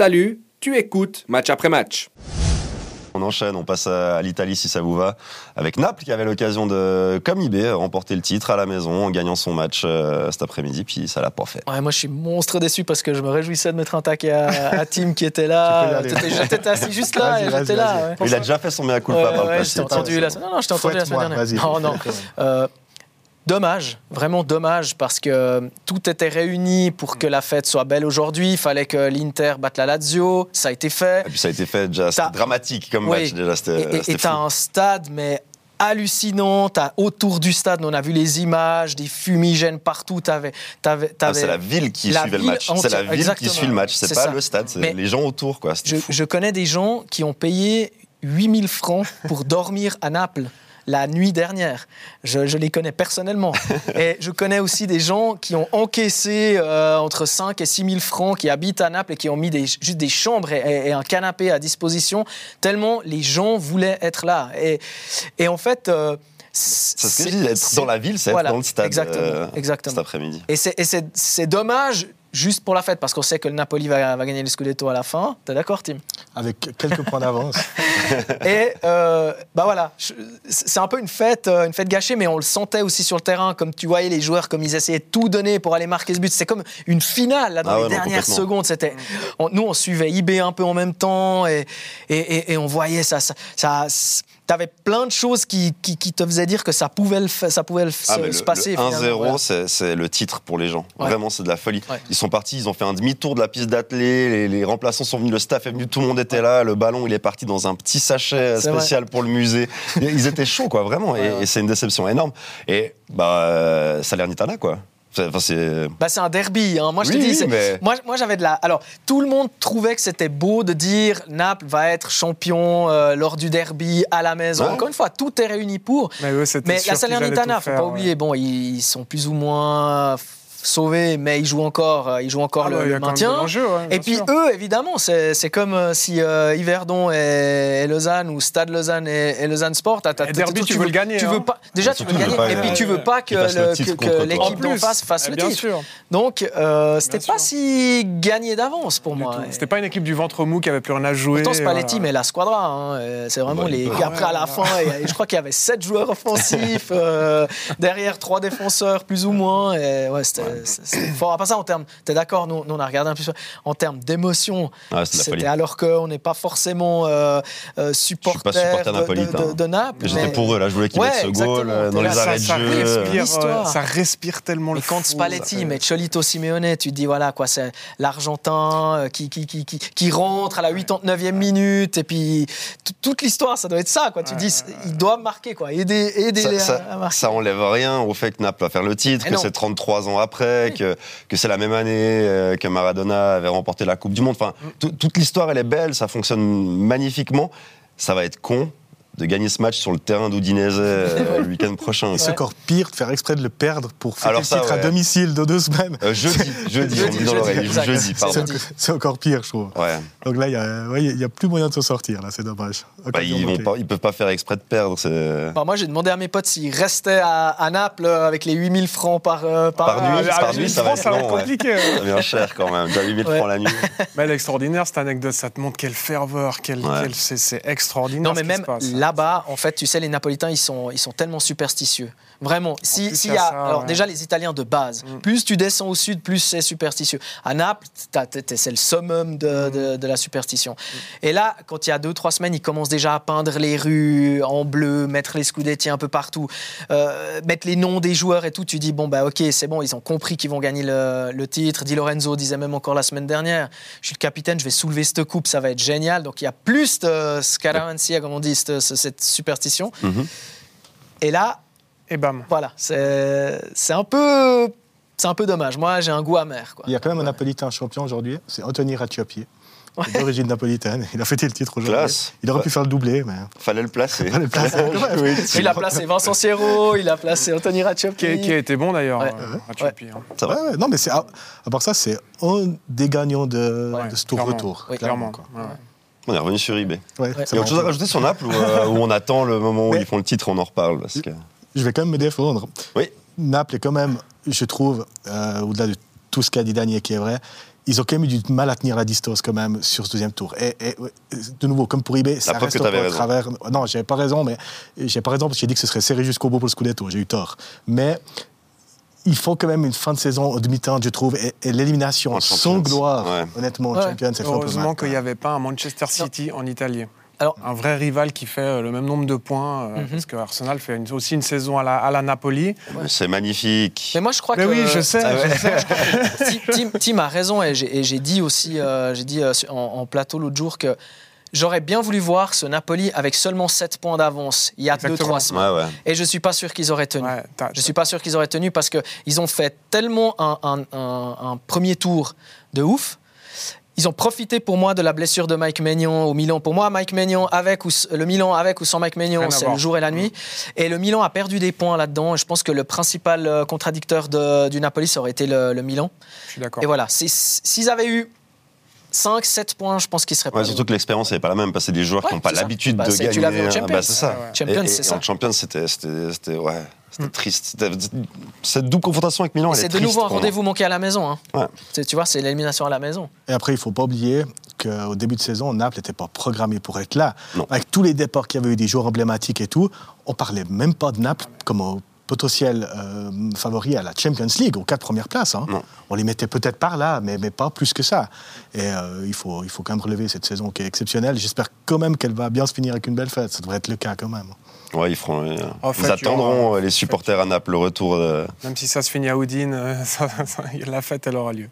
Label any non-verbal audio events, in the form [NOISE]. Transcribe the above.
Salut, tu écoutes match après match. On enchaîne, on passe à l'Italie si ça vous va, avec Naples qui avait l'occasion de, comme IB, remporter le titre à la maison en gagnant son match euh, cet après-midi, puis ça l'a pas fait. Ouais, moi je suis monstre déçu parce que je me réjouissais de mettre un taquet à, à Tim qui était là. [LAUGHS] J'étais assis [LAUGHS] juste là et j'étais là. ouais. Il a déjà fait son mea culpa Ouais, par le passé. je t'ai entendu la semaine. Non, non, je t'ai entendu la semaine dernière. vas-y. Non, non. [LAUGHS] Dommage, vraiment dommage, parce que tout était réuni pour que la fête soit belle aujourd'hui. Il fallait que l'Inter batte la Lazio. Ça a été fait. Et puis ça a été fait déjà, c'était dramatique comme Oui. match déjà, Et- t'as un stade, mais hallucinant. T'as autour du stade, on a vu les images, des fumigènes partout. T'avais, t'avais, Ah, c'est la ville qui la suivait le match. C'est la ville exactement. qui suit le match. C'est pas ça. le stade, c'est les gens autour. Quoi. Je, fou. je connais des gens qui ont payé 8000 francs pour dormir à Naples la nuit dernière. Je, je les connais personnellement. [LAUGHS] Et je connais aussi des gens qui ont encaissé euh, entre 5 et 6 000 francs, qui habitent à Naples et qui ont mis des, juste des chambres et, et un canapé à disposition, tellement les gens voulaient être là. Et, et en fait... euh, C'est ce que je dis, être dans la ville, c'est voilà, être dans le stade exactement, euh, exactement. cet après-midi. Et c'est dommage juste pour la fête, parce qu'on sait que le Napoli va, va gagner le Scudetto à la fin. T'es d'accord, Tim? Avec quelques points d'avance. [LAUGHS] Et euh, bah voilà, c'est un peu une fête, euh, une fête gâchée, mais on le sentait aussi sur le terrain, comme tu voyais les joueurs, comme ils essayaient de tout donner pour aller marquer ce but. C'est comme une finale là, dans Ah les ouais, dernières secondes. C'était, nous on suivait IB un peu en même temps et, et, et- et on voyait ça. ça, ça T'avais plein de choses qui, qui, qui te faisaient dire que ça pouvait, le ça pouvait le Ah, se, mais le, se passer. le finalement, 1-0, voilà. c'est- le titre pour les gens. Ouais. Vraiment, c'est de la folie. Ouais. Ils sont partis, ils ont fait un demi-tour de la piste d'athlée, les, les remplaçants sont venus, le staff est venu, tout le monde était là, le ballon il est parti dans un petit sachet C'est spécial pour le musée. [LAUGHS] Ils étaient chauds, quoi, vraiment. Ouais, et c'est une déception énorme. Et bah, euh, Salernitana, quoi. C'est- Enfin, c'est. Bah, c'est un derby. hein. Moi, je Oui, te dis, mais- moi, moi j'avais de la. Alors, tout le monde trouvait que c'était beau de dire Naples va être champion euh, lors du derby à la maison. Ouais. Encore une fois, tout est réuni pour. Mais, eux, c'était Mais la Salernitana, faut pas ouais. oublier, bon, ils sont plus ou moins sauvés, mais ils jouent encore, euh, ils jouent encore Ah, le, bah, le de maintien. ouais, Et puis sûr. eux, évidemment, c'est c'est comme euh, si euh, Yverdon et, et Lausanne ou Stade Lausanne et, et Lausanne Sport. Et derby, tu veux le gagner, Tu hein. veux pas, déjà, Et tu veux le gagner. pas, et puis tu veux pas que, l'équipe d'en face fasse le bien titre. sûr. Donc, c'était pas si gagné d'avance pour moi. Et- C'était pas une équipe du ventre mou qui avait plus rien à jouer. Pourtant, Spalletti, voilà. mais la squadra. hein, C'est vraiment Ouais, les. après, à la fin, je crois qu'il y avait sept joueurs offensifs, derrière trois défenseurs, plus ou moins. Et ouais, c'était c'est- fort. Après ça, en termes. T'es d'accord, nous, nous, on a regardé un peu. En termes d'émotion, Ah, c'était alors qu'on n'est pas forcément euh, euh, supporter, supporter de- de, napolitain. de- de Naples. J'étais mais- pour eux, là, je voulais qu'ils Ouais, mettent ce goal exactement. euh, dans là, les ça- arrêts de ça jeu. respire, euh, ça respire tellement le Mais fou, Spalletti, ça. mais Cholito Simeone, tu te dis, voilà, quoi, c'est l'Argentin euh, qui, qui, qui, qui, qui rentre à la 89e minute, et puis toute l'histoire, ça doit être ça, quoi. Tu te dis, il doit marquer, quoi, aider, aider ça, les ça- à, à marquer. ça enlève rien au fait que Naples va faire le titre, que c'est 33 ans après, que, que c'est la même année euh, que Maradona avait remporté la Coupe du Monde. Enfin, Mm. tout- toute l'histoire, elle est belle, ça fonctionne magnifiquement. Ça va être con de gagner ce match sur le terrain d'Udinese [LAUGHS] euh, le week-end prochain. C'est encore pire de faire exprès de le perdre pour fêter Alors le ça, titre à domicile de deux semaines. Euh, jeudi, jeudi, [LAUGHS] Jeudi, on dit dans l'oreille. Jeudi, pardon. C'est encore pire, je trouve. Ouais. Donc là, il n'y a, ouais, il y a plus moyen de se sortir, là, c'est dommage. Bah, ils, ils peuvent pas faire exprès de perdre. Enfin, moi, j'ai demandé à mes potes s'ils restaient à, à Naples euh, avec les 8000 francs par, euh, par, Par nuit, euh, par Ah, nuit, ça va être long, compliqué. hein. Ça cher quand même. Déjà 8000 Ouais. francs la nuit. Mais elle est extraordinaire cette anecdote, ça te montre quelle ferveur, quel, Ouais. quel- c'est, extraordinaire. Non, mais ce qui même se passe. Là-bas, en fait, tu sais, les Napolitains, ils sont, ils sont tellement superstitieux. Vraiment. Si, il y a ça, alors ouais. déjà, les Italiens de base, Mm. plus tu descends au sud, plus c'est superstitieux. À Naples, c'est le summum de, Mm. de- de la superstition. Et là, quand il y a deux, trois semaines, ils commencent déjà à peindre les rues en bleu, mettre les scudetti un peu partout, euh, mettre les noms des joueurs et tout. Tu dis, bon, bah, ok, c'est bon, ils ont compris qu'ils vont gagner le, le titre. Di Lorenzo disait même encore la semaine dernière, je suis le capitaine, je vais soulever cette coupe, ça va être génial. Donc il y a plus de scaramanzia, comme on dit, cette, cette superstition. Mhm. Et là, Et bam. voilà, c'est c'est un peu. C'est un peu dommage. Moi, j'ai un goût amer. Quoi. Il y a quand même un Ouais. Napolitain champion aujourd'hui, c'est Anthony Ratiopi, [LAUGHS] d'origine napolitaine. Il a fêté le titre aujourd'hui. Il aurait pu faire le doublé, mais Fallait le placer. Fallait le placer. [LAUGHS] Oui, [LAUGHS] Il a placé Vincent Sierro, il a placé Anthony Ratchopki. Qui, a- qui a été bon d'ailleurs, Ouais. euh, Ratiopi, hein. Ouais, ouais, non, mais c'est à, à part ça, c'est un des gagnants de, Ouais, de ce tour clairement. retour. Oui, clairement. quoi. On est revenu sur eBay. Ouais, Il y a autre chose à rajouter sur Naples ou, euh, où on attend le moment où Mais- ils font le titre, on en reparle parce que... Je vais quand même me défendre. Oui. Naples est quand même, je trouve, euh, au-delà de tout ce qu'a dit Daniel qui est vrai, ils ont quand même eu du mal à tenir la distance quand même sur ce deuxième tour. Et, de nouveau, comme pour eBay, ça reste encore à travers. Non, j'avais pas raison, mais j'ai pas raison parce que j'ai dit que ce serait serré jusqu'au bout pour le Scudetto. J'ai eu tort. Mais il faut quand même une fin de saison au demi-temps, je trouve, et, et l'élimination sans Champions. gloire, Ouais. honnêtement, Ouais. champion, c'est Heureusement qu'il n'y avait pas un Manchester City en Italie. Alors- un vrai rival qui fait euh, le même nombre de points, euh, Mhm. parce que Arsenal fait une- aussi une saison à la, à la Napoli. C'est magnifique. Mais moi, je crois Mais que. oui, je sais. je sais. [LAUGHS] Tim, Tim- Tim a raison et j'ai dit aussi, euh, j'ai dit euh, en plateau l'autre jour que j'aurais bien voulu voir ce Napoli avec seulement 7 points d'avance il y a Exactement. 2-3 semaines. Ouais, ouais. Et je suis pas sûr qu'ils auraient tenu. Ouais, Je suis pas sûr qu'ils auraient tenu parce qu'ils ont fait tellement un, un- un- un premier tour de ouf. Ils ont profité pour moi de la blessure de Mike Maignan au Milan. Pour moi, Mike Maignan avec ou le Milan avec ou sans Mike Maignan, c'est le jour et la nuit. Et le Milan a perdu des points là-dedans. Je pense que le principal euh, contradicteur de- du Napoli, ça aurait été le, le Milan. Je suis d'accord. Et voilà, s'ils avaient eu 5, 7 points, je pense qu'ils seraient pas. Ouais, surtout que l'expérience n'est pas la même, parce que c'est des joueurs qui n'ont pas l'habitude Bah, de gagner. tu l'as vu en Ah, Champions. bah, c'est ça. Ouais. Champions, c'est ça. En Champions, c'était c'était- c'était- ouais, c'était Mm. triste. C'était- Cette double confrontation avec Milan, Et elle est C'est de triste nouveau un rendez-vous manqué à la maison. hein. Ouais. C'est- Tu vois, c'est l'élimination à la maison. Et après, il ne faut pas oublier qu'au début de saison, Naples n'était pas programmé pour être là. Non. Avec tous les départs qu'il y avait eu, des joueurs emblématiques et tout, on parlait même pas de Naples comme au potentiel euh, favori à la Champions League, aux quatre premières places. hein. On les mettait peut-être par là, mais, mais pas plus que ça. Et euh, il, faut, il faut quand même relever cette saison qui est exceptionnelle. J'espère quand même qu'elle va bien se finir avec une belle fête. Ça devrait être le cas quand même. Ouais, ils, feront, euh, En ils fait, attendront aura- euh, les supporters à Naples le retour. de- Même si ça se finit à Houdin, euh, [LAUGHS] ça- ça- la fête, elle aura lieu.